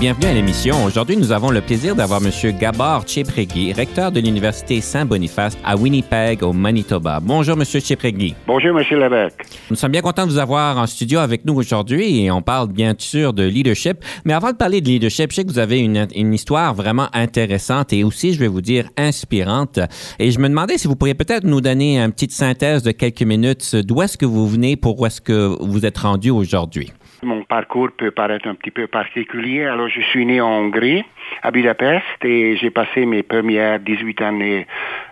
Bienvenue à l'émission. Aujourd'hui, nous avons le plaisir d'avoir M. Gabor Chepregui, recteur de l'Université Saint-Boniface à Winnipeg, au Manitoba. Bonjour, M. Chepregui. Bonjour, M. Lévesque. Nous sommes bien contents de vous avoir en studio avec nous aujourd'hui et on parle bien sûr de leadership. Mais avant de parler de leadership, je sais que vous avez une, une histoire vraiment intéressante et aussi, je vais vous dire, inspirante. Et je me demandais si vous pourriez peut-être nous donner une petite synthèse de quelques minutes d'où est-ce que vous venez pour où est-ce que vous êtes rendu aujourd'hui. Mon parcours peut paraître un petit peu particulier. Alors, je suis né en Hongrie, à Budapest, et j'ai passé mes premières 18 années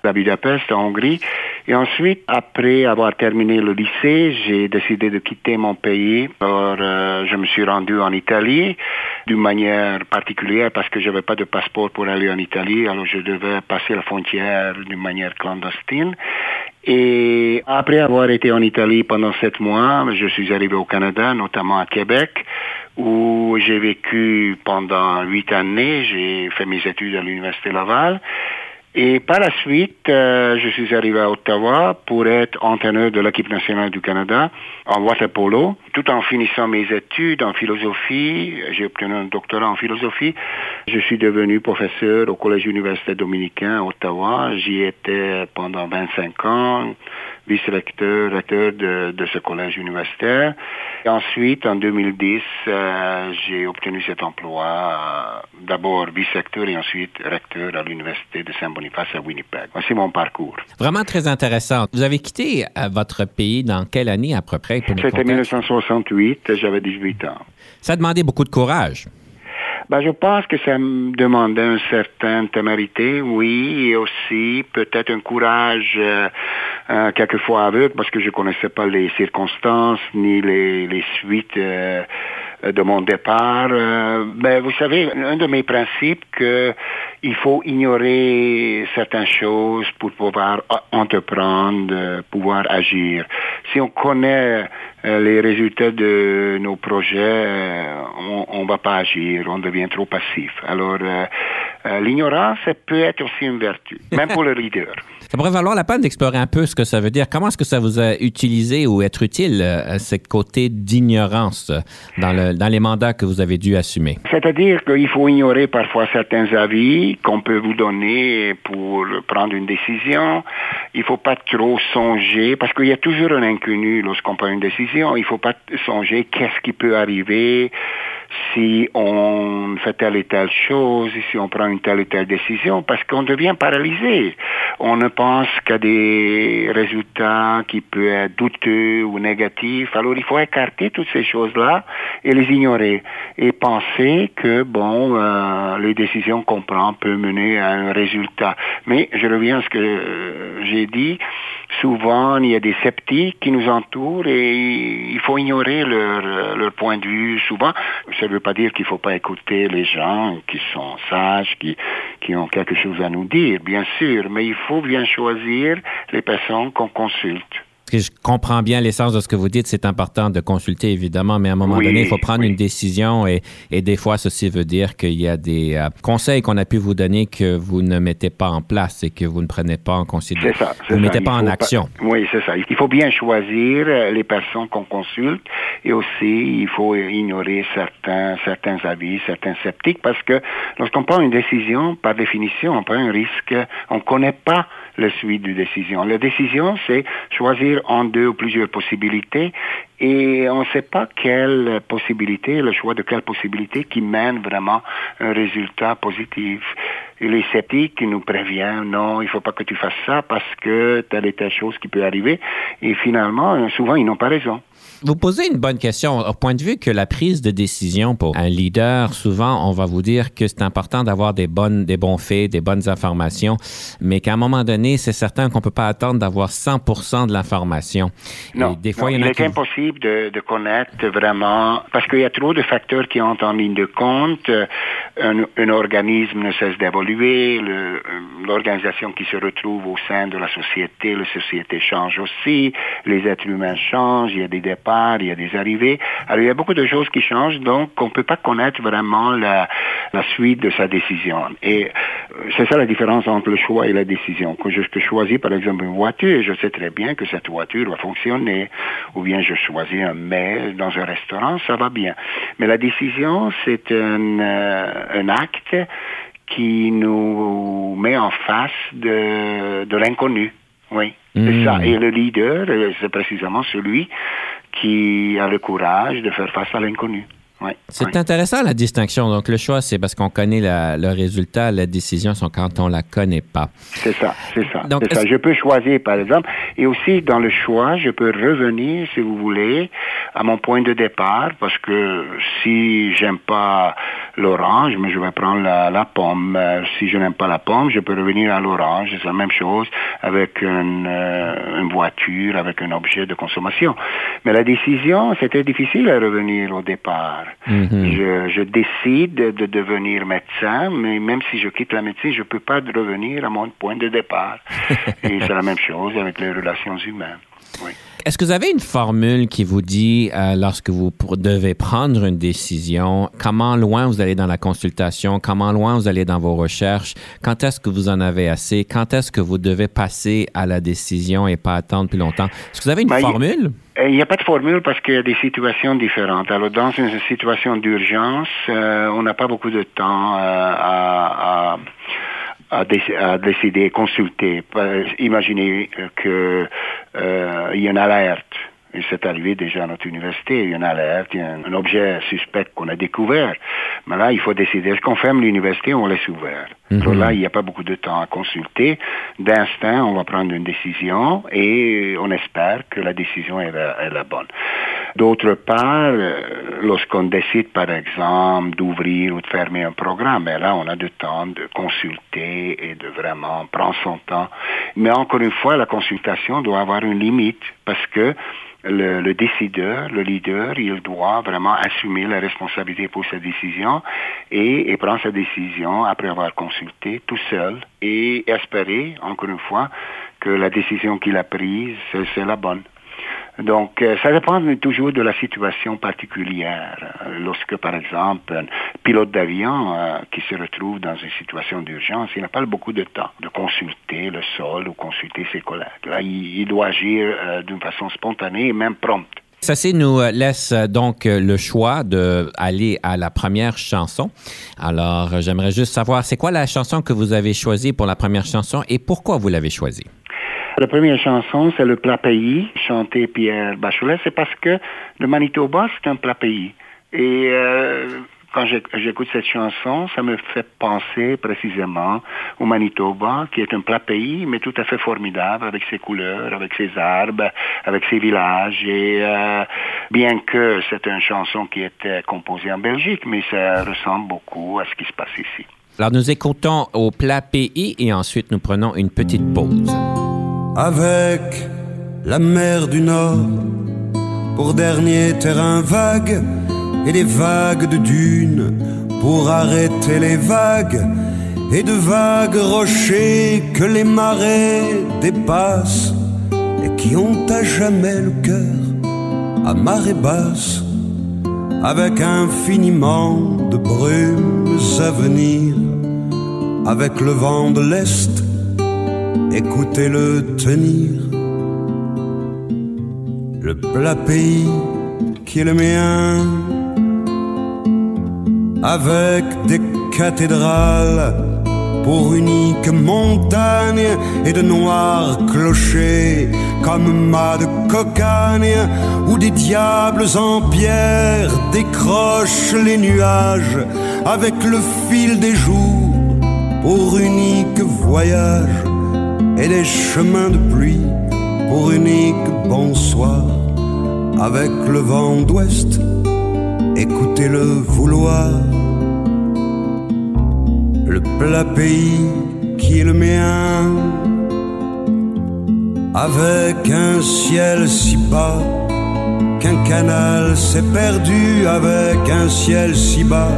à Budapest, en Hongrie. Et ensuite, après avoir terminé le lycée, j'ai décidé de quitter mon pays. Alors, euh, je me suis rendu en Italie d'une manière particulière parce que je n'avais pas de passeport pour aller en Italie. Alors, je devais passer la frontière d'une manière clandestine. Et après avoir été en Italie pendant sept mois, je suis arrivé au Canada, notamment à Québec, où j'ai vécu pendant huit années. J'ai fait mes études à l'Université Laval. Et par la suite, euh, je suis arrivé à Ottawa pour être entraîneur de l'équipe nationale du Canada en water polo. Tout en finissant mes études en philosophie, j'ai obtenu un doctorat en philosophie. Je suis devenu professeur au Collège universitaire dominicain à Ottawa. J'y étais pendant 25 ans vice-recteur, recteur de, de, ce collège universitaire. Et ensuite, en 2010, euh, j'ai obtenu cet emploi, d'abord vice-recteur et ensuite recteur à l'Université de Saint-Boniface à Winnipeg. Voici mon parcours. Vraiment très intéressant. Vous avez quitté euh, votre pays dans quelle année à peu près? C'était 1968, j'avais 18 ans. Ça a demandé beaucoup de courage. Ben, je pense que ça me demandait une certaine témérité, oui, et aussi peut-être un courage euh, euh, quelquefois aveugle parce que je connaissais pas les circonstances ni les, les suites euh, de mon départ. Euh, ben, vous savez, un de mes principes que il faut ignorer certaines choses pour pouvoir entreprendre, pouvoir agir. Si on connaît les résultats de nos projets, on ne va pas agir, on devient trop passif. Alors, l'ignorance peut être aussi une vertu, même pour le leader. Ça pourrait valoir la peine d'explorer un peu ce que ça veut dire. Comment est-ce que ça vous a utilisé ou être utile, euh, ce côté d'ignorance dans, le, dans les mandats que vous avez dû assumer? C'est-à-dire qu'il faut ignorer parfois certains avis qu'on peut vous donner pour prendre une décision. Il ne faut pas trop songer, parce qu'il y a toujours un inconnu lorsqu'on prend une décision. Il ne faut pas songer qu'est-ce qui peut arriver si on fait telle et telle chose, si on prend une telle et telle décision, parce qu'on devient paralysé. On ne pense qu'à des résultats qui peuvent être douteux ou négatifs. Alors il faut écarter toutes ces choses-là et les ignorer et penser que bon, euh, les décisions qu'on prend peuvent mener à un résultat. Mais je reviens à ce que j'ai dit. Souvent, il y a des sceptiques qui nous entourent et il faut ignorer leur, leur point de vue. Souvent, ça ne veut pas dire qu'il ne faut pas écouter les gens qui sont sages, qui, qui ont quelque chose à nous dire, bien sûr, mais il faut bien choisir les personnes qu'on consulte je comprends bien l'essence de ce que vous dites, c'est important de consulter évidemment, mais à un moment donné, il faut prendre une décision et, et, des fois, ceci veut dire qu'il y a des euh, conseils qu'on a pu vous donner que vous ne mettez pas en place et que vous ne prenez pas en considération. Vous ne mettez pas en action. oui, c'est ça. Il faut bien choisir euh, les personnes qu'on consulte et aussi il faut ignorer certains, certains avis, certains sceptiques parce que lorsqu'on prend une décision, par définition, on prend un risque. On ne connaît pas la suite de décision. La décision, c'est choisir en deux ou plusieurs possibilités et on ne sait pas quelle possibilité, le choix de quelle possibilité qui mène vraiment un résultat positif. Et les sceptiques nous préviennent, non, il faut pas que tu fasses ça parce que telle et telle chose qui peut arriver. Et finalement, souvent, ils n'ont pas raison. Vous posez une bonne question au point de vue que la prise de décision pour un leader, souvent, on va vous dire que c'est important d'avoir des bonnes, des bons faits, des bonnes informations, mais qu'à un moment donné, c'est certain qu'on peut pas attendre d'avoir 100% de l'information. Non, des fois, il, y en a est impossible de, de, connaître vraiment, parce qu'il y a trop de facteurs qui entrent en ligne de compte. Un, un organisme ne cesse d'évoluer, l'organisation qui se retrouve au sein de la société, la société change aussi, les êtres humains changent, il y a des départs il y a des arrivées. Alors, il y a beaucoup de choses qui changent, donc on ne peut pas connaître vraiment la, suite de sa décision. Et euh, c'est ça la différence entre le choix et la décision. Quand je choisis, par exemple, une voiture, je sais très bien que cette voiture va fonctionner. Ou bien je choisis un mets dans un restaurant, ça va bien. Mais la décision, c'est un, euh, acte qui nous met en face de l'inconnu. Oui, c'est ça. Hmm. Et le leader, euh, c'est précisément celui qui a le courage de faire face à l'inconnu. c'est intéressant la distinction. Donc le choix, c'est parce qu'on connaît le résultat. La décision, c'est quand on la connaît pas. C'est ça, c'est ça. Donc, ça. Je peux choisir, par exemple, et aussi dans le choix, je peux revenir, si vous voulez, à mon point de départ, parce que si j'aime pas l'orange, mais je vais prendre la, pomme. Euh, si je n'aime pas la pomme, je peux revenir à l'orange. C'est la même chose avec une, euh, une, voiture, avec un objet de consommation. Mais la décision, c'était difficile à revenir au départ. Mhm. je, je, décide de devenir médecin, mais même si je quitte la médecine, je ne peux pas revenir à mon point de départ. Et c'est la même chose avec les relations humaines. Oui. Est-ce que vous avez une formule qui vous dit, euh, lorsque vous devez prendre une décision, comment loin vous allez dans la consultation, comment loin vous allez dans vos recherches, quand est-ce que vous en avez assez, quand est-ce que vous devez passer à la décision et pas attendre plus longtemps? Est-ce que vous avez une ben, formule? Il n'y a pas de formule parce qu'il y a des situations différentes. Alors, dans une situation d'urgence, euh, on n'a pas beaucoup de temps euh, à, à, à, décider, consulter. Imaginez que euh, il y a une alerte. Et c'est arrivé déjà à notre université, il y a une alerte, il y a un, objet suspect qu'on a découvert. Mais là, il faut décider, est-ce qu'on ferme l'université ou on laisse ouvert? Alors là, il n'y a pas beaucoup de temps à consulter. D'instinct, on va prendre une décision et on espère que la décision est la bonne. D'autre part, euh, lorsqu'on décide, par exemple, d'ouvrir ou de fermer un programme, ben là, on a du temps de consulter et de vraiment prendre son temps. Mais encore une fois, la consultation doit avoir une limite parce que le, décideur, le leader, il doit vraiment assumer la responsabilité pour sa décision et, et prendre sa décision après avoir consulté tout seul et espérer, encore une fois, que la décision qu'il a prise, c'est la bonne. Donc, euh, ça dépend toujours de la situation particulière. Euh, lorsque, par exemple, un pilote d'avion euh, qui se retrouve dans une situation d'urgence, il n'a pas beaucoup de temps de consulter le sol ou consulter ses collègues. Là, il, doit agir d'une façon spontanée et même prompte. Ça nous laisse donc le choix d'aller à la première chanson. Alors, j'aimerais juste savoir, c'est quoi la chanson que vous avez choisie pour la première chanson et pourquoi vous l'avez choisie? La première chanson, c'est le plat pays, chanté Pierre Bachelet. C'est parce que le Manitoba, c'est un plat pays. Et euh, quand j'écoute cette chanson, ça me fait penser précisément au Manitoba, qui est un plat pays, mais tout à fait formidable, avec ses couleurs, avec ses arbres, avec ses villages. Et euh, bien que c'est une chanson qui était composée en Belgique, mais ça ressemble beaucoup à ce qui se passe ici. Alors nous écoutons au plat pays et ensuite nous prenons une petite pause avec la mer du Nord pour dernier terrain vague et les vagues de dunes pour arrêter les vagues et de vagues rochers que les marées dépassent et qui ont à jamais le cœur à marée basse avec infiniment de brumes à venir. Avec le vent de l'Est écoutez-le tenir. Le plat pays qui est le mien, avec des cathédrales pour unique montagne et de noirs clochers comme mâts de cocagne où des diables en pierre décrochent les nuages avec le fil des jours pour unique voyage et des chemins de pluie pour unique bonsoir. Avec le vent d'ouest, écoutez-le vouloir. Le plat pays qui est le mien, avec un ciel si bas qu'un canal s'est perdu, avec un ciel si bas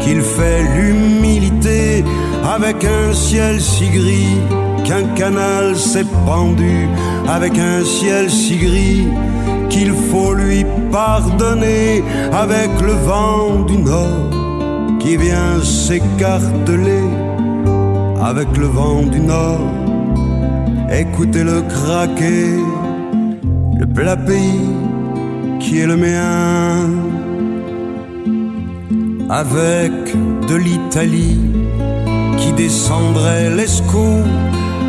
qu'il fait l'humilité, avec un ciel si gris qu'un canal s'est pendu avec un ciel si gris qu'il faut lui pardonner avec le vent du nord qui vient s'écarteler avec le vent du nord. Écoutez-le craquer, le plat pays qui est le mien, avec de l'Italie qui descendrait l'escaut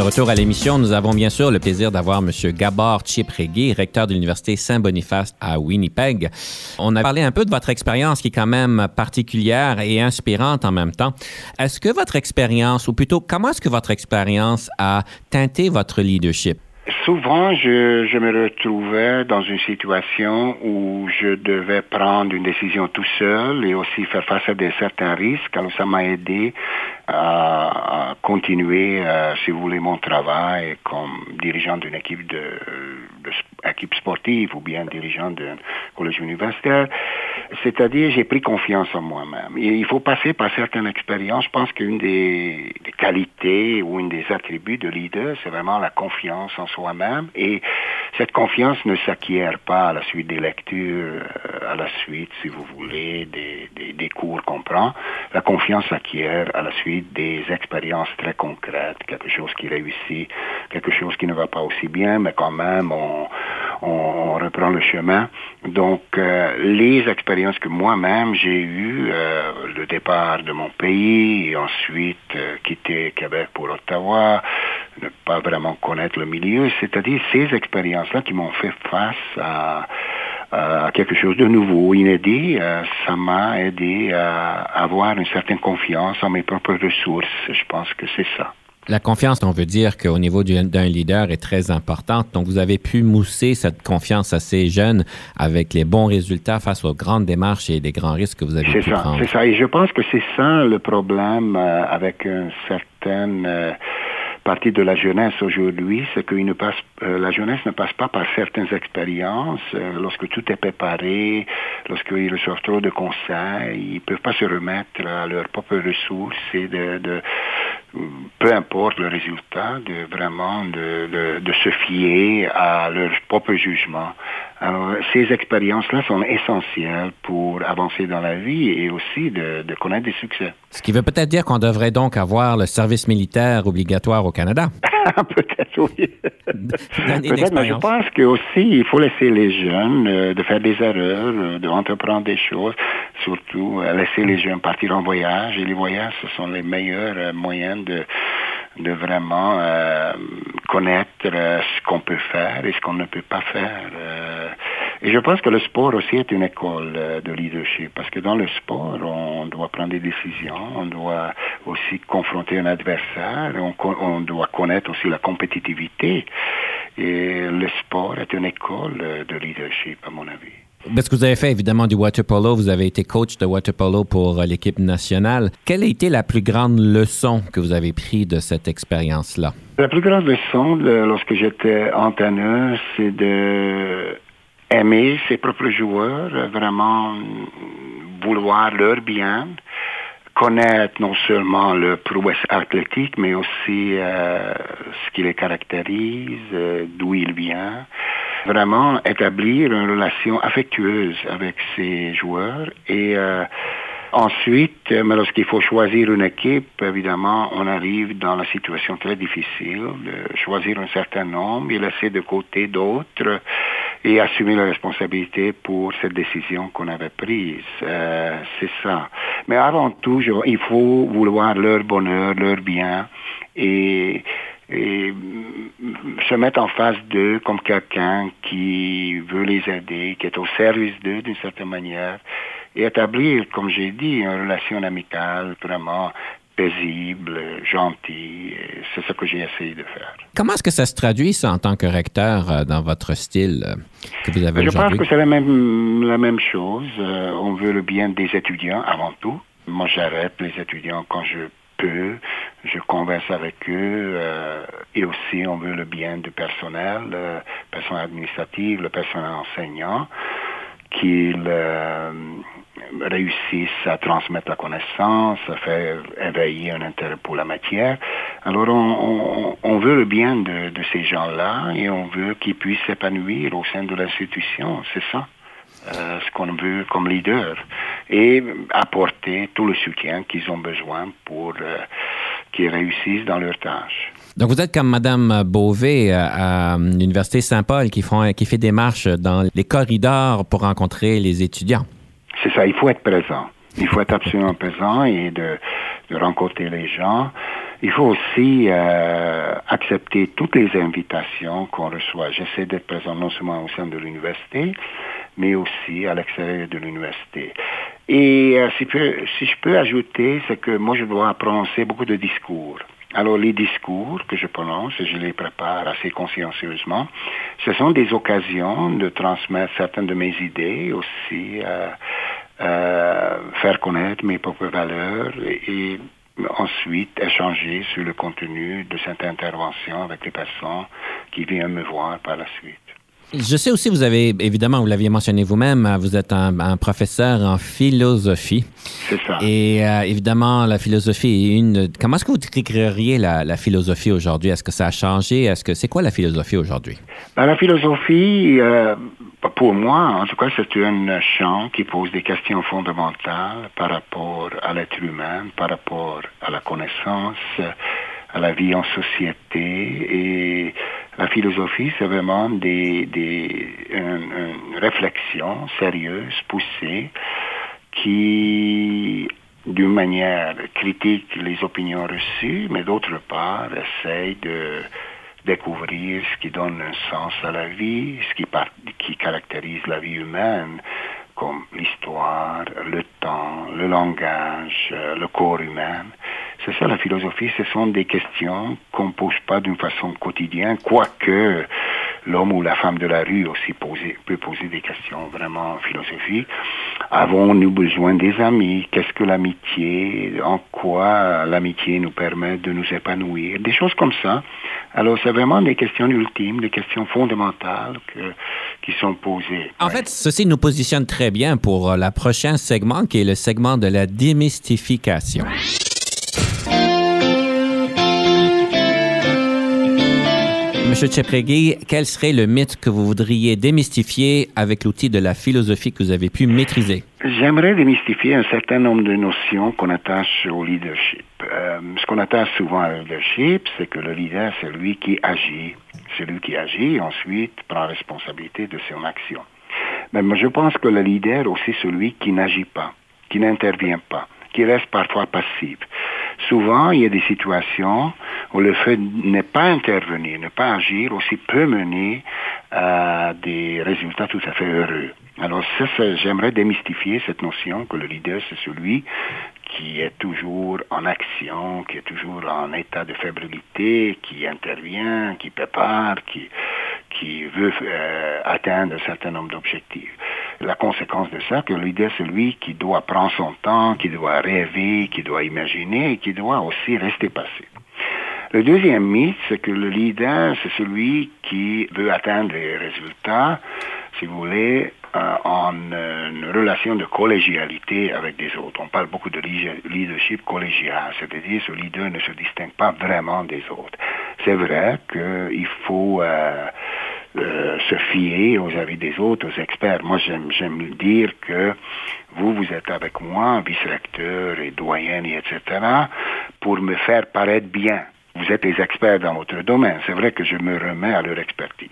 De retour à l'émission, nous avons bien sûr le plaisir d'avoir M. Gabor Chiprégui, recteur de l'Université Saint-Boniface à Winnipeg. On a parlé un peu de votre expérience qui est quand même particulière et inspirante en même temps. Est-ce que votre expérience, ou plutôt comment est-ce que votre expérience a teinté votre leadership? Souvent, je, me retrouvais dans une situation où je devais prendre une décision tout seul et aussi faire face à des certains risques. Alors, ça m'a aidé à, continuer, euh, si vous voulez, mon travail comme dirigeant d'une équipe de, de, équipe sportive ou bien dirigeant d'un collège universitaire. C'est-à-dire, j'ai pris confiance en moi-même. Il faut passer par certaines expériences. Je pense qu'une des, des, qualités ou une des attributs de leader, c'est vraiment la confiance en soi-même. Et cette confiance ne s'acquiert pas à la suite des lectures, euh, à la suite, si vous voulez, des, des, des cours qu'on prend. La confiance s'acquiert à la suite des expériences très concrètes, quelque chose qui réussit, quelque chose qui ne va pas aussi bien, mais quand même on, on, reprend le chemin. Donc euh, les expériences que moi-même j'ai eues, euh, le départ de mon pays et ensuite euh, quitter Québec pour Ottawa, ne pas vraiment connaître le milieu, c'est-à-dire ces expériences-là qui m'ont fait face à à quelque chose de nouveau, inédit, ça m'a aidé à avoir une certaine confiance en mes propres ressources. Je pense que c'est ça. La confiance, on veut dire qu'au niveau d'un leader est très importante. Donc, vous avez pu mousser cette confiance assez jeune avec les bons résultats face aux grandes démarches et des grands risques que vous avez pu ça, prendre. C'est ça. Et je pense que c'est ça le problème euh, avec un certain euh, partie de la jeunesse aujourd'hui, c'est que ne passe, euh, la jeunesse ne passe pas par certaines expériences. Lorsque tout est préparé, lorsqu'ils reçoivent trop de conseils, ils ne peuvent pas se remettre à leurs propres ressources et de, de peu importe le résultat, de vraiment de, de, de se fier à leur propre jugement. Alors, ces expériences-là sont essentielles pour avancer dans la vie et aussi de, de connaître des succès. Ce qui veut peut-être dire qu'on devrait donc avoir le service militaire obligatoire au Canada. peut-être, oui. peut-être, mais je pense qu'aussi, il faut laisser les jeunes euh, de faire des erreurs, euh, d'entreprendre des choses, surtout euh, laisser les jeunes partir en voyage. Et les voyages, ce sont les meilleurs moyens de de vraiment euh, connaître euh, ce qu'on peut faire et ce qu'on ne peut pas faire. Euh. et je pense que le sport aussi est une école de leadership parce que dans le sport, on doit prendre des décisions, on doit aussi confronter un adversaire, on, on doit connaître aussi la compétitivité. Et le sport est une école de leadership, à mon avis. Parce que vous avez fait évidemment du water polo, vous avez été coach de water polo pour l'équipe nationale. Quelle a été la plus grande leçon que vous avez prise de cette expérience-là? La plus grande leçon lorsque j'étais entraîneur, c'est de aimer ses propres joueurs, vraiment vouloir leur bien, connaître non seulement le prouesse athlétique, mais aussi euh, ce qui les caractérise, euh, d'où il vient. Vraiment établir une relation affectueuse avec ces joueurs. Et euh, Ensuite, mais lorsqu'il faut choisir une équipe, évidemment, on arrive dans la situation très difficile de choisir un certain nombre. Et laisser de côté d'autres et assumer la responsabilité pour cette décision qu'on avait prise. Euh, c'est ça. Mais avant tout, il faut vouloir leur bonheur, leur bien et, et se mettre en face d'eux comme quelqu'un qui veut les aider, qui est au service d'eux d'une certaine manière et établir, comme j'ai dit, une relation amicale vraiment paisible, gentille. C'est ce que j'ai essayé de faire. Comment est-ce que ça se traduit, ça, en tant que recteur, euh, dans votre style euh, que vous avez Je pense que c'est la même, la même chose. Euh, on veut le bien des étudiants avant tout. Moi, j'arrête les étudiants quand je peux. Je converse avec eux. et aussi, on veut le bien du personnel, le personnel administratif, le personnel enseignant qu'ils euh, réussissent à transmettre la connaissance, à faire éveiller un intérêt pour la matière. Alors on, veut le bien de, ces gens-là et on veut qu'ils puissent s'épanouir au sein de l'institution, c'est ça. Euh, ce qu'on veut comme leader et apporter tout le soutien qu'ils ont besoin pour euh, qu'ils réussissent dans leurs tâches. Donc, vous êtes comme Mme Beauvais euh, à l'Université Saint-Paul qui, qui fait des marches dans les corridors pour rencontrer les étudiants. C'est ça, il faut être présent. Il faut être absolument présent et de, de rencontrer les gens. Il faut aussi euh, accepter toutes les invitations qu'on reçoit. J'essaie d'être présent non seulement au sein de l'université, mais aussi à l'extérieur de l'université. Et euh, si, si je peux ajouter, c'est que moi je dois prononcer beaucoup de discours. Alors les discours que je prononce, je les prépare assez consciencieusement, ce sont des occasions de transmettre certaines de mes idées, aussi euh, faire connaître mes propres valeurs et, ensuite échanger sur le contenu de cette intervention avec les personnes qui viennent me voir par la suite. Je sais aussi, vous avez, évidemment, vous l'aviez mentionné vous-même, euh, vous êtes un, professeur en philosophie. C'est ça. Et euh, évidemment, la philosophie est une. Comment est-ce que vous décririez la, philosophie aujourd'hui? Est-ce que ça a changé? Est-ce que c'est quoi la philosophie aujourd'hui? Ben, la philosophie, euh, pour moi, en tout cas, c'est un champ qui pose des questions fondamentales par rapport à l'être humain, par rapport à la connaissance, à la vie en société. Et la philosophie, c'est vraiment des, des, une, réflexion sérieuse, poussée, qui, d'une manière, critique les opinions reçues, mais d'autre part, essaye de découvrir ce qui donne un sens à la vie, ce qui, qui caractérise la vie humaine, comme l'histoire, le temps, le langage, le corps humain. C'est ça la philosophie, ce sont des questions qu'on ne pose pas d'une façon quotidienne, quoique l'homme ou la femme de la rue aussi peut poser des questions vraiment philosophiques. Avons-nous besoin des amis? Qu'est-ce que l'amitié? En quoi l'amitié nous permet de nous épanouir? Des choses comme ça. Alors c'est vraiment des questions ultimes, des questions fondamentales qui sont posées. En fait, ceci nous positionne très bien pour le prochain segment qui est le segment de la démystification. Monsieur Tcheprégui, quel serait le mythe que vous voudriez démystifier avec l'outil de la philosophie que vous avez pu maîtriser? J'aimerais démystifier un certain nombre de notions qu'on attache au leadership. Euh, ce qu'on attache souvent au leadership, c'est que le leader, c'est lui qui agit. C'est lui qui agit et ensuite prend responsabilité de son action. Mais moi, je pense que le leader, aussi celui qui n'agit pas, qui n'intervient pas, qui reste parfois passif souvent, il y a des situations où le fait de ne pas intervenir, ne pas agir aussi peut mener à des résultats tout à fait heureux. Alors j'aimerais démystifier cette notion que le leader, c'est celui qui est toujours en action, qui est toujours en état de fébrilité, qui intervient, qui prépare, qui, qui veut euh, atteindre un certain nombre d'objectifs. la conséquence de ça, que le leader, c'est celui qui doit prendre son temps, qui doit rêver, qui doit imaginer et qui doit aussi rester passé. Le deuxième mythe, c'est que le leader, c'est celui qui veut atteindre les résultats, si vous voulez, euh, en euh, une relation de collégialité avec des autres. On parle beaucoup de leadership collégial, c'est-à-dire ce leader ne se distingue pas vraiment des autres. C'est vrai qu'il faut euh, euh, se fier aux avis des autres, aux experts. Moi, j'aime dire que vous, vous êtes avec moi, vice-recteur et doyen, etc., pour me faire paraître bien. Vous êtes les experts dans votre domaine. C'est vrai que je me remets à leur expertise.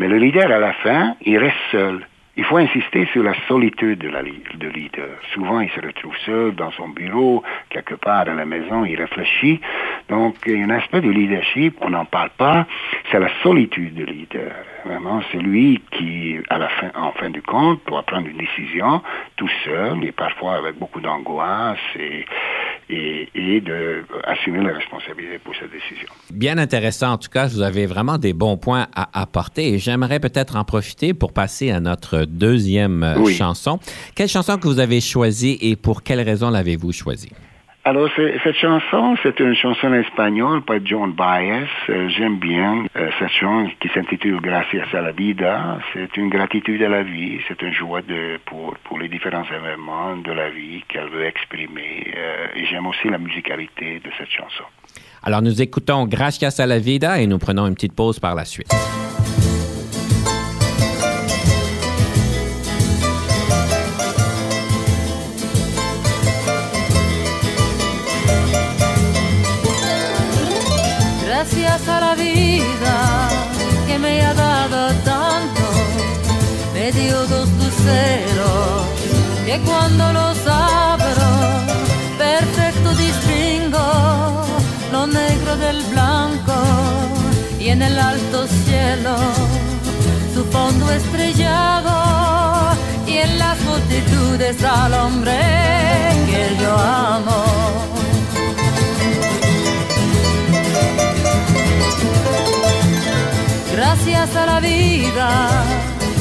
Mais le leader, à la fin, il reste seul. Il faut insister sur la solitude de la de leader. Souvent, il se retrouve seul dans son bureau, quelque part à la maison, il réfléchit. Donc, il y a un aspect de leadership, on n'en parle pas, c'est la solitude du leader. Vraiment, c'est lui qui, à la fin, en fin du compte, doit prendre une décision tout seul et parfois avec beaucoup d'angoisse et, et, et d'assumer la responsabilité pour cette décision. Bien intéressant. En tout cas, vous avez vraiment des bons points à apporter et j'aimerais peut-être en profiter pour passer à notre deuxième euh, chanson. Quelle chanson que vous avez choisie et pour quelle raison l'avez-vous choisie? Alors, cette chanson, c'est une chanson espagnole par John Baez. Euh, j'aime bien euh, cette chanson qui s'intitule Gracias a la vida. C'est une gratitude à la vie, c'est une joie pour les différents événements de la vie qu'elle veut exprimer. Euh, et j'aime aussi la musicalité de cette chanson. Alors, nous écoutons Gracias a la vida et nous prenons une petite pause par la suite. Dos luceros que cuando los abro, perfecto distingo lo negro del blanco y en el alto cielo su fondo estrellado y en las multitudes al hombre que yo amo. gracias a la vida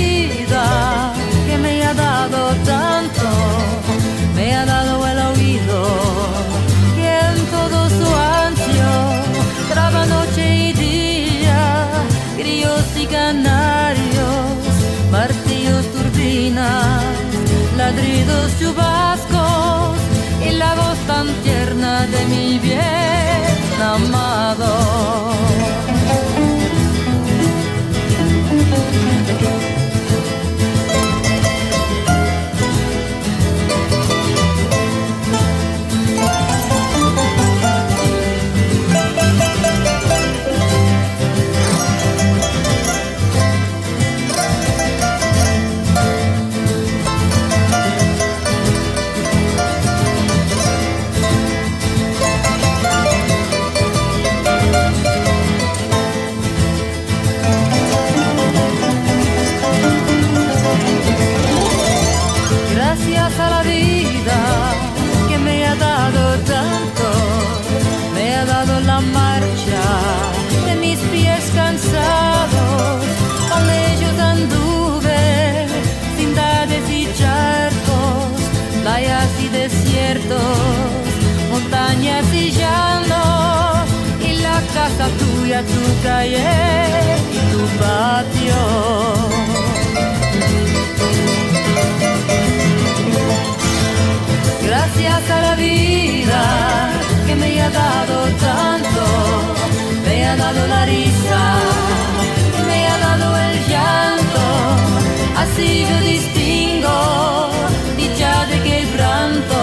Vida que me ha dado tanto, me ha dado el oído y en todo su ancho traba noche y día, grillos y canarios, martillos, turbinas, ladridos, chubascos y la voz tan tierna de mi bien amado. tu calle y tu patio. Gracias a la vida que me ha dado tanto, me ha dado la risa, me ha dado el llanto, así yo distingo dicha de quebranto,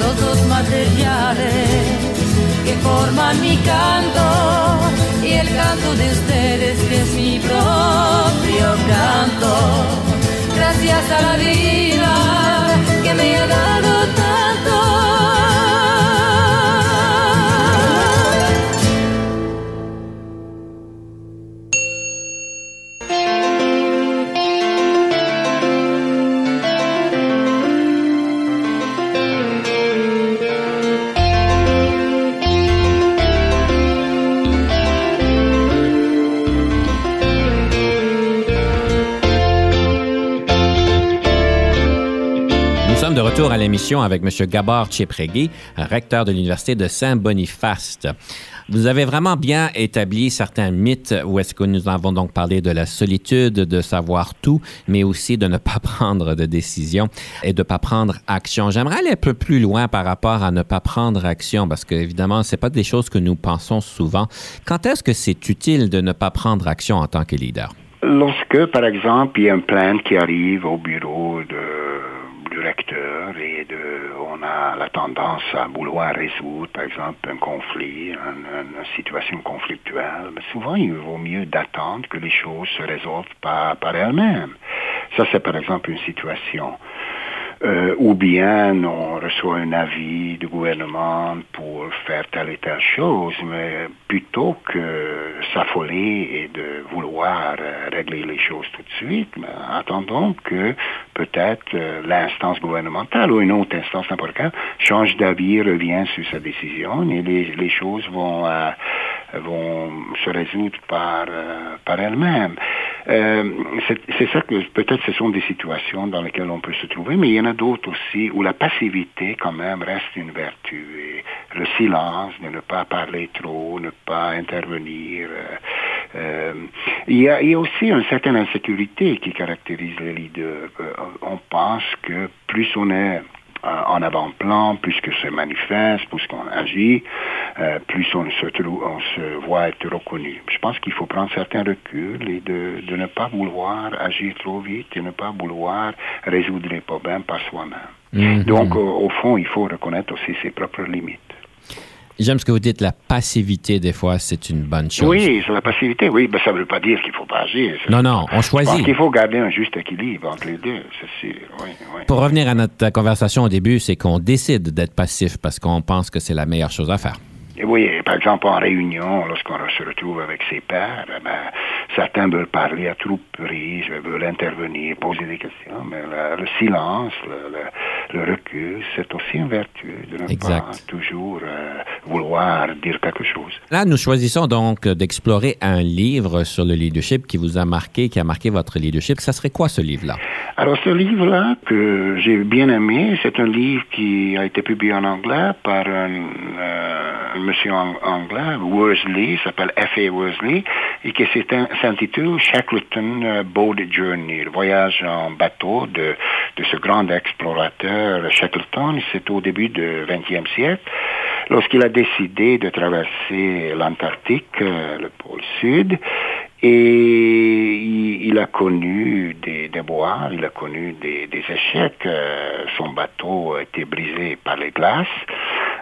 los dos materiales que forman mi cara de ustedes que es mi propio canto. Gracias a la vida que me ha dado. Avec M. Gabor Tcheprégui, recteur de l'Université de Saint-Boniface. Vous avez vraiment bien établi certains mythes où est-ce que nous avons donc parlé de la solitude, de savoir tout, mais aussi de ne pas prendre de décision et de ne pas prendre action. J'aimerais aller un peu plus loin par rapport à ne pas prendre action parce que évidemment, c'est pas des choses que nous pensons souvent. Quand est-ce que c'est utile de ne pas prendre action en tant que leader? Lorsque, par exemple, il y a une plainte qui arrive au bureau de et de, on a la tendance à vouloir résoudre, par exemple, un conflit, une, situation conflictuelle. Mais souvent, il vaut mieux d'attendre que les choses se résolvent par, par elles-mêmes. Ça, c'est par exemple une situation euh, ou bien on reçoit un avis du gouvernement pour faire telle et telle chose, mais plutôt que s'affoler et de vouloir euh, régler les choses tout de suite, attendons que peut-être euh, l'instance gouvernementale ou une autre instance n'importe change d'avis, revient sur sa décision et les, les choses vont, vont se résoudre par, par elles-mêmes. C'est ça que peut-être ce sont des situations dans lesquelles on peut se trouver, mais il y en a d'autres aussi où la passivité quand même reste une vertu. Et le silence, ne pas parler trop, ne pas intervenir. Euh, euh, il, y a, il, y a, aussi une certaine insécurité qui caractérise les leaders. Euh, on pense que plus on est euh, en avant-plan, plus que se manifeste, plus qu'on agit, euh, plus on se, on se voit être reconnu. Je pense qu'il faut prendre certains reculs et de, de ne pas vouloir agir trop vite et ne pas vouloir résoudre les problèmes par soi-même. Mhm. Donc, au fond, il faut reconnaître aussi ses propres limites. J'aime ce que vous dites, la passivité, des fois, c'est une bonne chose. Oui, c'est la passivité, oui, mais ça ne veut pas dire qu'il ne faut pas agir. Non, non, on choisit. Il faut garder un juste équilibre entre les deux, c'est sûr. Oui, oui. Pour revenir à notre conversation au début, c'est qu'on décide d'être passif parce qu'on pense que c'est la meilleure chose à faire. Oui, par exemple, en réunion, lorsqu'on se retrouve avec ses pairs, eh ben, certains veulent parler à tout prix, veulent intervenir, poser des questions, mais le, silence, le, recul, c'est aussi une vertu de ne pas toujours euh, vouloir dire quelque chose. Là, nous choisissons donc d'explorer un livre sur le leadership qui vous a marqué, qui a marqué votre leadership. Ça serait quoi ce livre-là? Alors, ce livre-là, que j'ai bien aimé, c'est un livre qui a été publié en anglais par un... Euh, monsieur anglais, Worsley, s'appelle F.A. Worsley, et qui s'intitule Shackleton euh, Boat Journey, le voyage en bateau de, de ce grand explorateur Shackleton. C'est au début du XXe siècle, lorsqu'il a décidé de traverser l'Antarctique, euh, le pôle sud, et il, a connu des déboires, il a connu des, échecs. Euh, son bateau a été brisé par les glaces.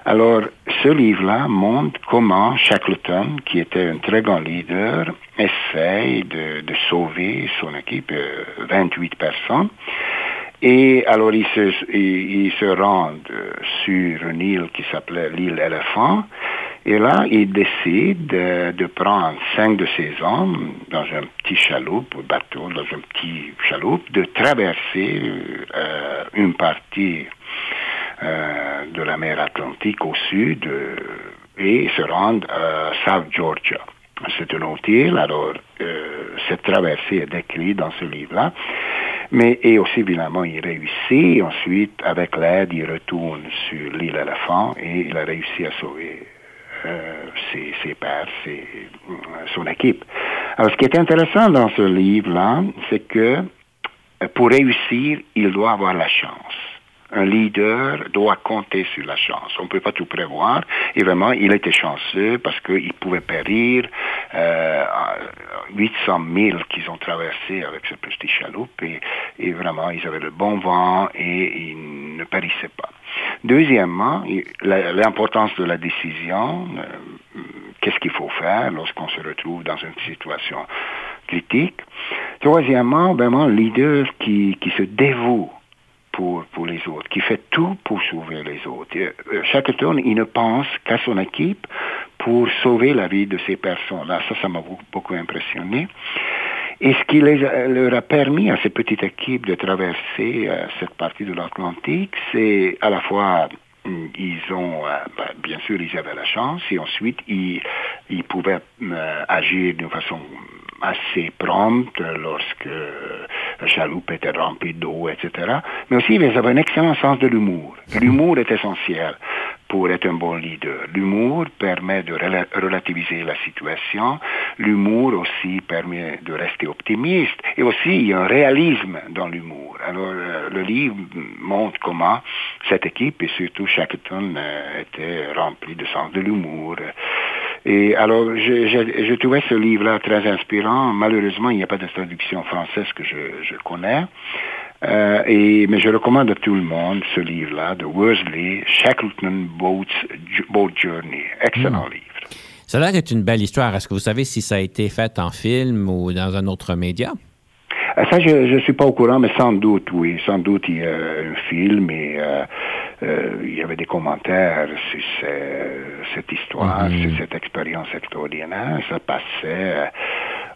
Alors, ce livre-là montre comment Shackleton, qui était un très grand leader, essaye de, de sauver son équipe, 28 euh, personnes. Et alors, il se, il, se rend sur une île qui s'appelait l'île Éléphant. Et là, il décide de, de, prendre cinq de ses hommes dans un petit chaloupe, bateau, dans un petit chaloupe, de traverser euh, une partie euh, de la mer Atlantique au sud euh, et se rendre à South Georgia. C'est une autre île, alors euh, cette traversée est décrite dans ce livre-là. Mais et aussi évidemment il réussit. Ensuite, avec l'aide, il retourne sur l'île Éléphant et il a réussi à sauver ses, ses, pères, ses, son équipe. Alors ce qui est intéressant dans ce livre-là, c'est que pour réussir, il doit avoir la chance un leader doit compter sur la chance. On ne peut pas tout prévoir. Et vraiment, il était chanceux parce qu'il pouvait périr euh, 800 000 qu'ils ont traversé avec ce petit chaloupe. Et, et, vraiment, ils avaient le bon vent et ils ne périssaient pas. Deuxièmement, l'importance de la décision. Euh, qu'est-ce qu'il faut faire lorsqu'on se retrouve dans une situation critique? Troisièmement, vraiment, leader qui, qui se dévoue pour, pour les autres, qui fait tout pour sauver les autres. Euh, chaque tour, il ne pense qu'à son équipe pour sauver la vie de ces personnes. Là, ça, ça m'a beaucoup impressionné. Et ce qui les leur a permis à ces petites équipes de traverser euh, cette partie de l'Atlantique, c'est à la fois mm, ils ont, euh, ben, bien sûr, ils avaient la chance, et ensuite, ils, ils pouvaient agir d'une façon assez prompte lorsque la chaloupe était remplie d'eau, etc. Mais aussi, ils avaient un excellent sens de l'humour. L'humour est essentiel pour être un bon leader. L'humour permet de relativiser la situation. L'humour aussi permet de rester optimiste. Et aussi, il y a un réalisme dans l'humour. Alors, euh, le livre montre comment cette équipe, et surtout Shackleton, euh, était remplie de sens de l'humour. Et alors, je, trouvais ce livre-là très inspirant. Malheureusement, il n'y a pas de traduction française que je, je connais. Euh, et, mais je recommande à tout le monde ce livre-là de Worsley, Shackleton Boat, Boat Journey. Excellent hmm. livre. Cela est une belle histoire. Est-ce que vous savez si ça a été fait en film ou dans un autre média? Euh, ça, je ne suis pas au courant, mais sans doute, oui. Sans doute, il y a un film et euh, il y avait des commentaires sur cette histoire, hmm. sur cette expérience extraordinaire. Ça passait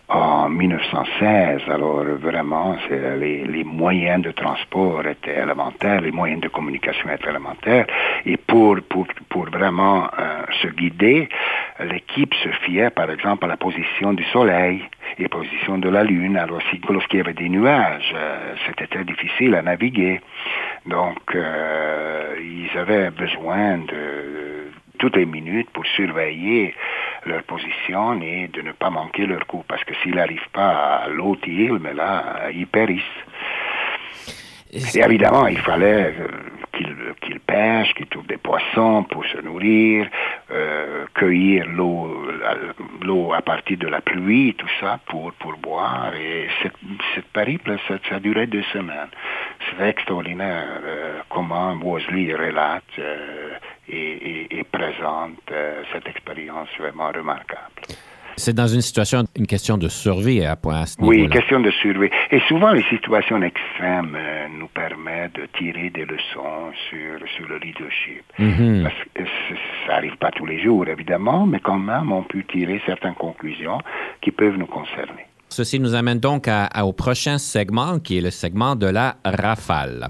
en 1916. Alors vraiment, les, les, moyens de transport étaient élémentaires, les moyens de communication étaient élémentaires. Et pour, pour, pour vraiment euh, se guider, l'équipe se fiait par exemple à la position du soleil et la position de la lune. Alors si, lorsqu'il y avait des nuages, euh, c'était très difficile à naviguer. Donc euh, ils avaient besoin de toutes les minutes pour surveiller leur position et de ne pas manquer leur coup. Parce que s'ils n'arrivent pas à l'autre île, mais là, ils périssent. Et évidemment, il fallait euh, qu'ils pêchent, qu'ils trouvent des poissons pour se nourrir, euh, cueillir l'eau l'eau à partir de la pluie, tout ça, pour, pour boire. Et cette, cette périple, ça, ça a duré deux semaines. C'est extraordinaire euh, comment Boisley relate et, présente euh, cette expérience vraiment remarquable. C'est dans une situation, une question de survie à, à ce niveau-là. Oui, question de survie. Et souvent, les situations extrêmes euh, nous permettent de tirer des leçons sur, sur le leadership. Parce que ça n'arrive pas tous les jours, évidemment, mais quand même, on peut tirer certaines conclusions qui peuvent nous concerner. Ceci nous amène donc au prochain segment, qui est le segment de la rafale.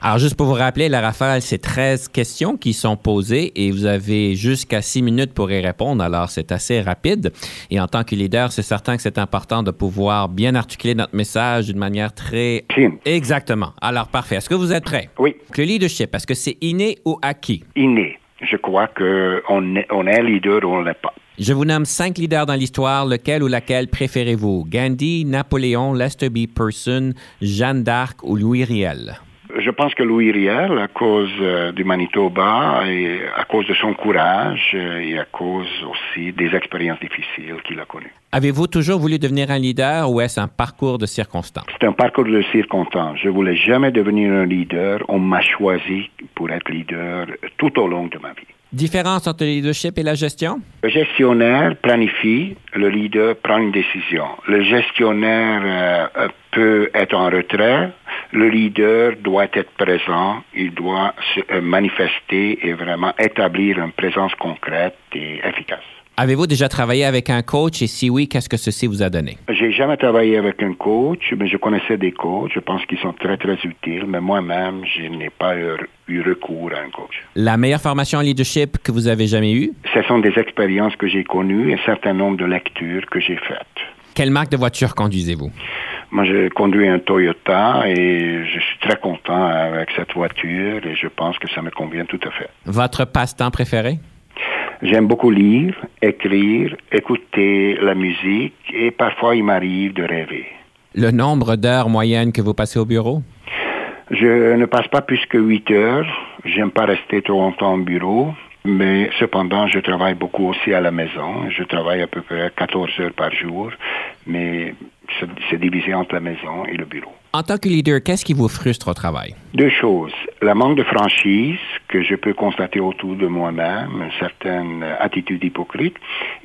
Alors, juste pour vous rappeler, la rafale, c'est 13 questions qui sont posées et vous avez jusqu'à 6 minutes pour y répondre. Alors, c'est assez rapide. Et en tant que leader, c'est certain que c'est important de pouvoir bien articuler notre message d'une manière très... Exactement. Alors, parfait. Est-ce que vous êtes prêt? Oui. Le leadership, est-ce que c'est inné ou acquis? Inné. Je crois qu'on est, on est leader ou on ne l'est pas. Je vous nomme cinq leaders dans l'histoire. Lequel ou laquelle préférez-vous? Gandhi, Napoléon, Lester B. Person, Jeanne d'Arc ou Louis Riel? Je pense que Louis Riel, à cause euh, du Manitoba et à cause de son courage euh, et à cause aussi des expériences difficiles qu'il a connues. Avez-vous toujours voulu devenir un leader ou est-ce un parcours de circonstances? C'est un parcours de circonstances. Je voulais jamais devenir un leader. On m'a choisi pour être leader tout au long de ma vie. Différence entre le leadership et la gestion? Le gestionnaire planifie, le leader prend une décision. Le gestionnaire euh, peut être en retrait, le leader doit être présent, il doit se euh, manifester et vraiment établir une présence concrète et efficace. Avez-vous déjà travaillé avec un coach? Et si oui, qu'est-ce que ceci vous a donné? J'ai jamais travaillé avec un coach, mais je connaissais des coachs. Je pense qu'ils sont très, très utiles, mais moi-même, je n'ai pas eu, recours à un coach. La meilleure formation en leadership que vous avez jamais eue? Ce sont des expériences que j'ai connues et un certain nombre de lectures que j'ai faites. Quelle marque de voiture conduisez-vous? Moi, je conduis un Toyota et je suis très content avec cette voiture et je pense que ça me convient tout à fait. Votre passe-temps préféré? J'aime beaucoup lire, écrire, écouter la musique et parfois il m'arrive de rêver. Le nombre d'heures moyennes que vous passez au bureau? Je ne passe pas plus que 8 heures. J'aime pas rester trop longtemps au bureau. Mais cependant, je travaille beaucoup aussi à la maison. Je travaille à peu près 14 heures par jour, mais c'est divisé entre la maison et le bureau. En tant que leader, qu'est-ce qui vous frustre au travail? Deux choses. La manque de franchise que je peux constater autour de moi-même, une certaine attitude hypocrite,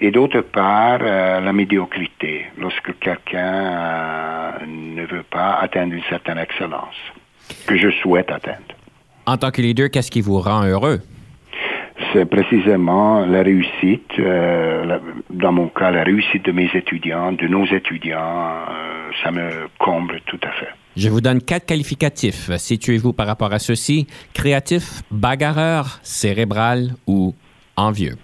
et d'autre part, euh, la médiocrité, lorsque quelqu'un euh, ne veut pas atteindre une certaine excellence que je souhaite atteindre. En tant que leader, qu'est-ce qui vous rend heureux? C'est précisément la réussite, euh, dans mon cas, la réussite de mes étudiants, de nos étudiants, euh, ça me comble tout à fait. Je vous donne quatre qualificatifs. Situez-vous par rapport à ceci. Créatif, bagarreur, cérébral ou envieux?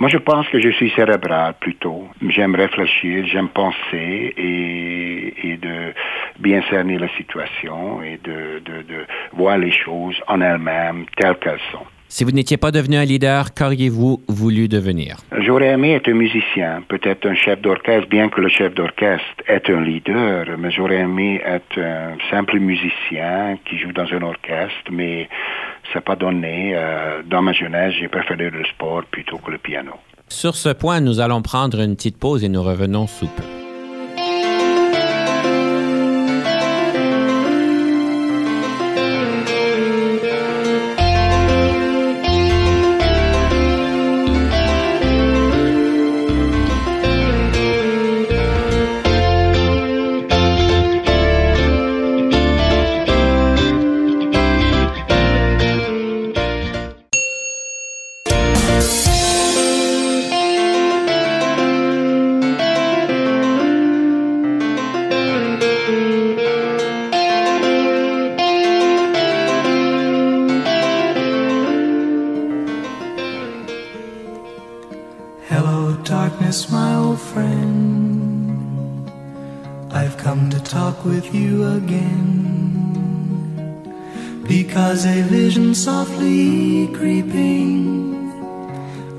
Moi, je pense que je suis cérébral plutôt. J'aime réfléchir, j'aime penser et, et, de bien cerner la situation et de, de, de voir les choses en elles-mêmes telles qu'elles sont. Si vous n'étiez pas devenu un leader, qu'auriez-vous voulu devenir? J'aurais aimé être un musicien, peut-être un chef d'orchestre, bien que le chef d'orchestre est un leader, mais j'aurais aimé être un simple musicien qui joue dans un orchestre, mais ça n'a pas donné. Euh, dans ma jeunesse, j'ai préféré le sport plutôt que le piano. Sur ce point, nous allons prendre une petite pause et nous revenons sous peu.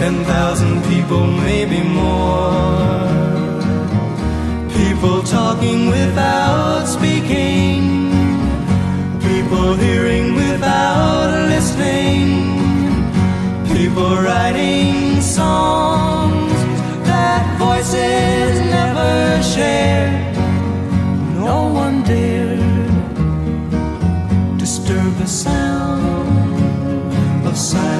ten thousand people, maybe more. People talking without speaking people hearing without listening, people writing songs that voices never shared. No one dared disturb the sound of silence.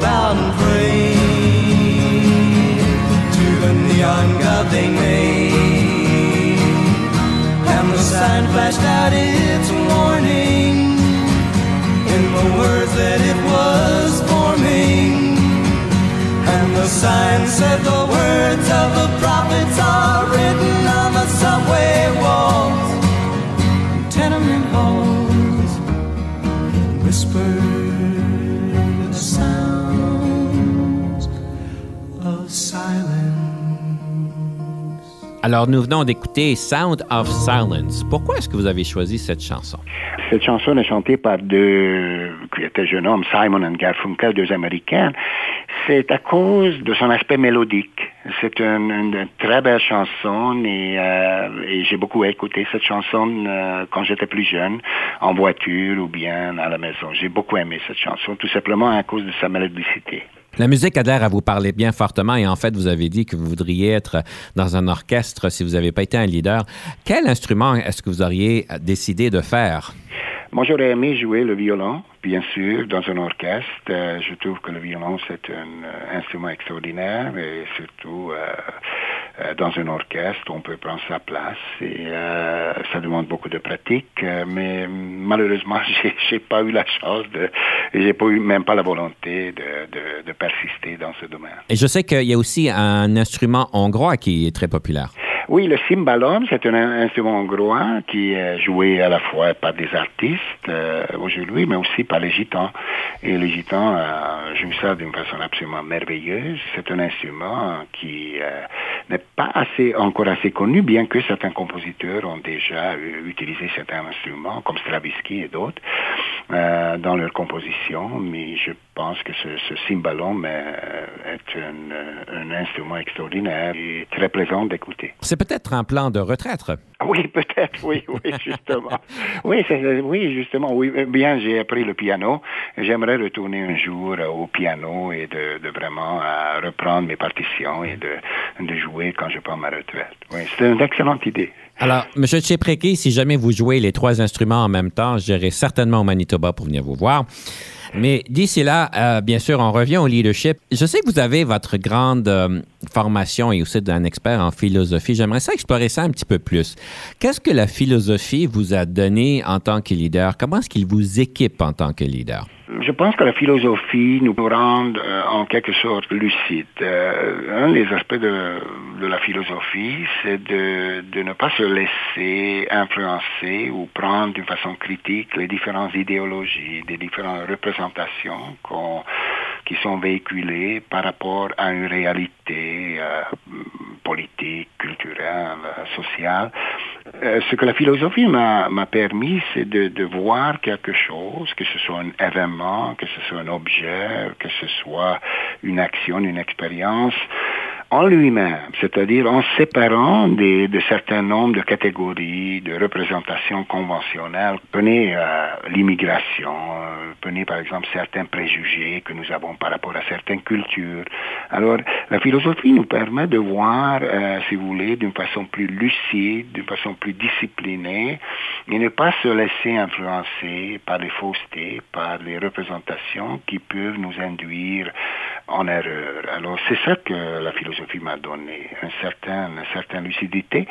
bowed and prayed to the neon god they made. And the sign flashed out its warning in the words that it was forming. And the sign said the words of the prophets are written on the subway walls, Alors, nous venons d'écouter Sound of Silence. Pourquoi est-ce que vous avez choisi cette chanson? Cette chanson est chantée par deux, qui étaient jeunes hommes, Simon et Garfunkel, deux Américains. C'est à cause de son aspect mélodique. C'est une, une très belle chanson et, euh, et j'ai beaucoup écouté cette chanson euh, quand j'étais plus jeune, en voiture ou bien à la maison. J'ai beaucoup aimé cette chanson, tout simplement à cause de sa mélodicité. La musique a l'air à vous parler bien fortement et en fait, vous avez dit que vous voudriez être dans un orchestre si vous n'avez pas été un leader. Quel instrument est-ce que vous auriez décidé de faire? Moi, j'aurais aimé jouer le violon, bien sûr, dans un orchestre. Euh, je trouve que le violon, c'est un euh, instrument extraordinaire et surtout, euh, Euh, dans un orchestre, on peut prendre sa place et euh, ça demande beaucoup de pratique. euh, mais malheureusement, j'ai, j'ai pas eu la chance de, j'ai pas eu même pas la volonté de, de, de persister dans ce domaine. Et je sais qu'il y a aussi un instrument hongrois qui est très populaire. Oui, le cymbalum, c'est un in- instrument hongrois qui est joué à la fois par des artistes euh, aujourd'hui, mais aussi par les gitans. Et les gitans euh, jouent ça d'une façon absolument merveilleuse. C'est un instrument qui euh, n'est pas assez, encore assez connu, bien que certains compositeurs ont déjà euh, utilisé certains instruments, comme Stravinsky et d'autres, euh, dans leur composition. Mais je pense que ce, ce cymbalum euh, est un, un instrument extraordinaire et très plaisant d'écouter. Peut-être un plan de retraite. Oui, peut-être, oui, oui, justement. oui, oui, justement, oui. Eh Bien, j'ai appris le piano. J'aimerais retourner un jour euh, au piano et de, de vraiment euh, reprendre mes partitions et de, de jouer quand je prends ma retraite. Oui, c'est une excellente idée. Alors, M. Tchepreki, si jamais vous jouez les trois instruments en même temps, j'irai certainement au Manitoba pour venir vous voir. Mais d'ici là, euh, bien sûr, on revient au leadership. Je sais que vous avez votre grande euh, formation et aussi d'un expert en philosophie. J'aimerais ça explorer ça un petit peu plus. Qu'est-ce que la philosophie vous a donné en tant que leader? Comment est-ce qu'il vous équipe en tant que leader? Je pense que la philosophie nous rend euh, en quelque sorte lucide. Euh, un des aspects de, de la philosophie, c'est de, de ne pas se laisser influencer ou prendre d'une façon critique les différentes idéologies, les différentes représentations qu'on qui sont véhiculées par rapport à une réalité euh, politique, culturelle, euh, sociale. Euh, ce que la philosophie m'a permis, c'est de, de voir quelque chose, que ce soit un événement, que ce soit un objet, que ce soit une action, une expérience, en lui-même, c'est-à-dire en séparant des, de certains nombres de catégories, de représentations conventionnelles. Prenez euh, l'immigration, euh, prenez par exemple certains préjugés que nous avons par rapport à certaines cultures. Alors, la philosophie nous permet de voir, euh, si vous voulez, d'une façon plus lucide, d'une façon plus disciplinée, et ne pas se laisser influencer par les faussetés, par les représentations qui peuvent nous induire en erreur. Alors, c'est ça que la philosophie m'a donné, une certaine, une certaine lucidité.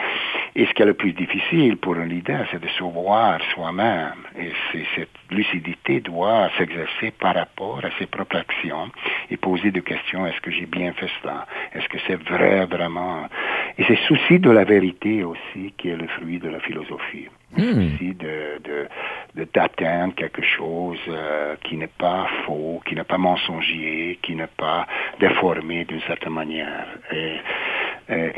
Et ce qui est le plus difficile pour un leader, c'est de se voir soi-même. Et cette lucidité doit s'exercer par rapport à ses propres actions et poser des questions. Est-ce que j'ai bien fait cela? Est-ce que c'est vrai vraiment? Et c'est souci de la vérité aussi qui est le fruit de la philosophie. Souci de, de, de- d'atteindre quelque chose euh, qui n'est pas faux, qui n'est pas mensonger, qui n'est pas déformé d'une certaine manière. Et,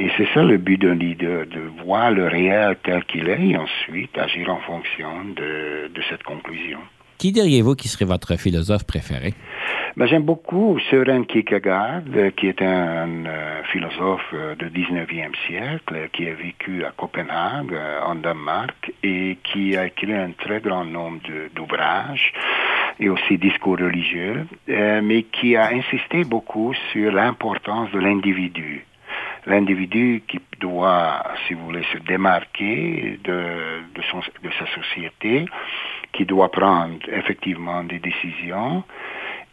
et c'est ça le but d'un leader, de voir le réel tel qu'il est et ensuite agir en fonction de, de cette conclusion. Qui diriez-vous qui serait votre philosophe préféré? Ben, j'aime beaucoup Søren Kierkegaard, euh, qui est un euh, philosophe euh, du 19e siècle, qui a vécu à Copenhague, en Danemark, et qui a écrit un très grand nombre d'ouvrages et aussi discours religieux, mais qui a insisté beaucoup sur l'importance de l'individu. L'individu qui doit, si vous voulez, se démarquer de, de, son, de sa société, qui doit prendre effectivement des décisions,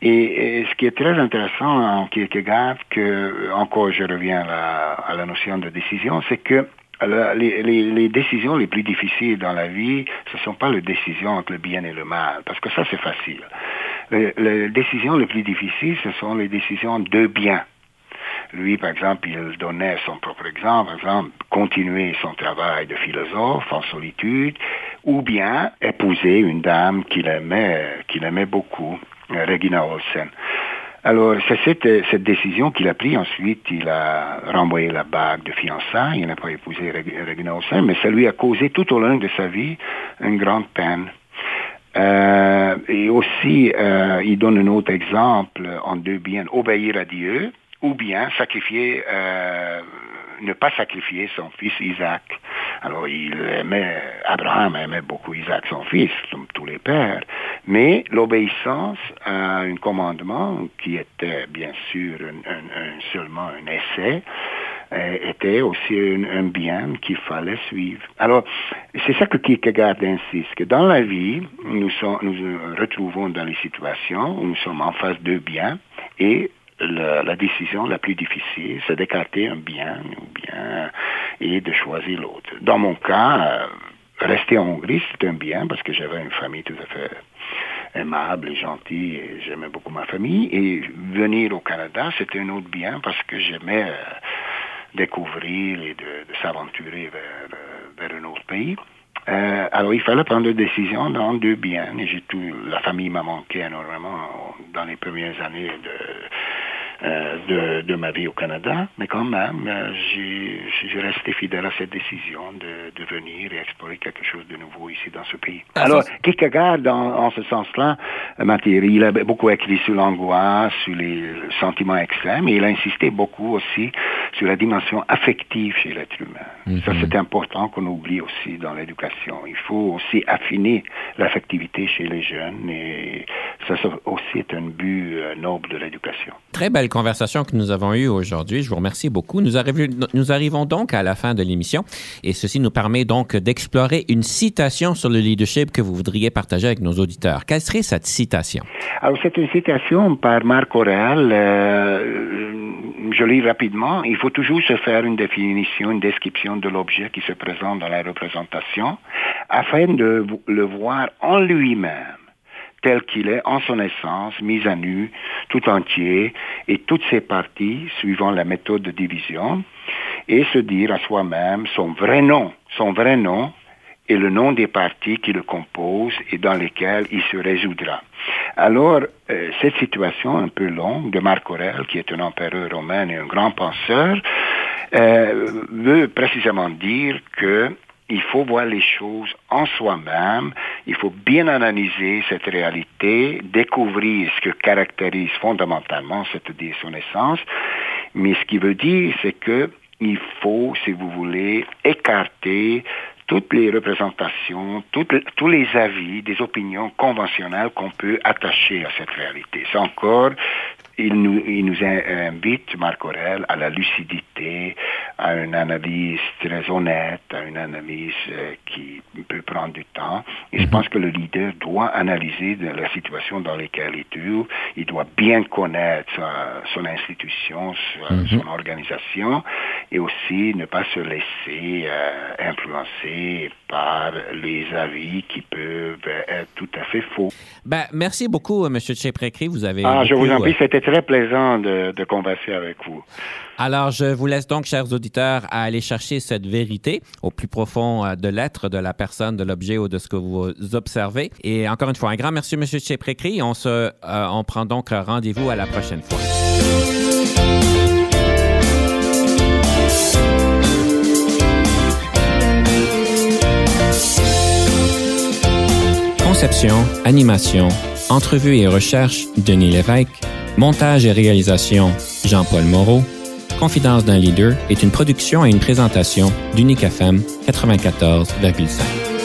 et, ce qui est très intéressant en Kierkegaard, que encore je reviens à la, à la notion de décision, c'est que la- les, les- décisions les plus difficiles dans la vie, ce ne sont pas les décisions entre le bien et le mal, parce que ça c'est facile. Les, les décisions les plus difficiles, ce sont les décisions de bien. Lui, par exemple, il donnait son propre exemple, par exemple, continuer son travail de philosophe en solitude, ou bien épouser une dame qu'il aimait, qu'il aimait beaucoup, euh, Regina Olsen. Alors, c'est cette, cette décision qu'il a prise. Ensuite, il a renvoyé la bague de fiançailles. Il n'a pas épousé Reg- Regina Olsen, mais ça lui a causé tout au long de sa vie une grande peine. Euh, et aussi, euh, il donne un autre exemple en deux biens, obéir à Dieu ou bien sacrifier, euh, ne pas sacrifier son fils Isaac. Alors, il aimait, Abraham aimait beaucoup Isaac, son fils, comme tous les pères, mais l'obéissance à un commandement qui était bien sûr un- un- seulement un essai, euh, était aussi un, un bien qu'il fallait suivre. Alors, c'est ça que Kierkegaard insiste, que dans la vie, nous, sommes, nous nous retrouvons dans les situations où nous sommes en face de biens et la, la décision la plus difficile, c'est d'écarter un bien ou bien et de choisir l'autre. Dans mon cas, euh, rester en Hongrie, c'était un bien parce que j'avais une famille tout à fait aimable et gentille et j'aimais beaucoup ma famille. Et venir au Canada, c'était un autre bien parce que j'aimais euh, découvrir et de, de s'aventurer vers, euh, vers un autre pays. Euh, alors, il fallait prendre une décision dans deux biens. Et j'ai tout, la famille m'a manqué énormément dans les premières années de, de, de, ma vie au Canada. Mais quand même, euh, j'ai, j'ai resté fidèle à cette décision de, de, venir et explorer quelque chose de nouveau ici dans ce pays. Ah, alors, Kierkegaard, en, en ce sens-là, Mathieu, il a beaucoup écrit sur l'angoisse, sur les sentiments extrêmes, et il a insisté beaucoup aussi sur la dimension affective chez l'être humain. Mm-hmm. Ça, c'est important qu'on oublie aussi dans l'éducation. Il faut aussi affiner l'affectivité chez les jeunes et ça, ça aussi est un but euh, noble de l'éducation. Très belle conversation que nous avons eue aujourd'hui. Je vous remercie beaucoup. Nous, arrivons, nous arrivons donc à la fin de l'émission et ceci nous permet donc d'explorer une citation sur le leadership que vous voudriez partager avec nos auditeurs. Quelle serait cette citation? Alors, c'est une citation par Marc Aurel. Euh, je lis rapidement. Il faut toujours se faire une définition, une description de l'objet qui se présente dans la représentation afin de le voir en lui-même tel qu'il est en son essence, mis à nu, tout entier, et toutes ses parties, suivant la méthode de division, et se dire à soi-même son vrai nom, son vrai nom, et le nom des parties qui le composent et dans lesquelles il se résoudra. Alors, euh, cette situation un peu longue de Marc Aurèle, qui est un empereur romain et un grand penseur, euh, veut précisément dire que il faut voir les choses en soi-même, il faut bien analyser cette réalité, découvrir ce que caractérise fondamentalement, c'est-à-dire son essence, mais ce qui veut dire, c'est que il faut, si vous voulez, écarter toutes les représentations, tous les avis, des opinions conventionnelles qu'on peut attacher à cette réalité. C'est encore il nous, il nous invite, Marc Aurel, à la lucidité, à une analyse très honnête, à une analyse euh, qui peut prendre du temps. Et je mhm. pense que le leader doit analyser de la situation dans laquelle il est. Il doit bien connaître son institution, -hmm. son organisation, et aussi ne pas se laisser euh, influencer par les avis qui peuvent être tout à fait faux. Ben, merci beaucoup, M. Tcheprekri. Vous avez. Ah, beaucoup, je vous en prie, c'était très plaisant de, de, converser avec vous. Alors, je vous laisse donc, chers auditeurs, à aller chercher cette vérité au plus profond euh, de l'être, de la personne, de l'objet ou de ce que vous observez. Et encore une fois, un grand merci, M. Tcheprekri. On, se, euh, on prend donc rendez-vous à la prochaine fois. Conception, animation, entrevue et recherche, Denis Lévesque. Montage et réalisation, Jean-Paul Moreau. Confidence d'un leader est une production et une présentation d'Unique FM 94,5.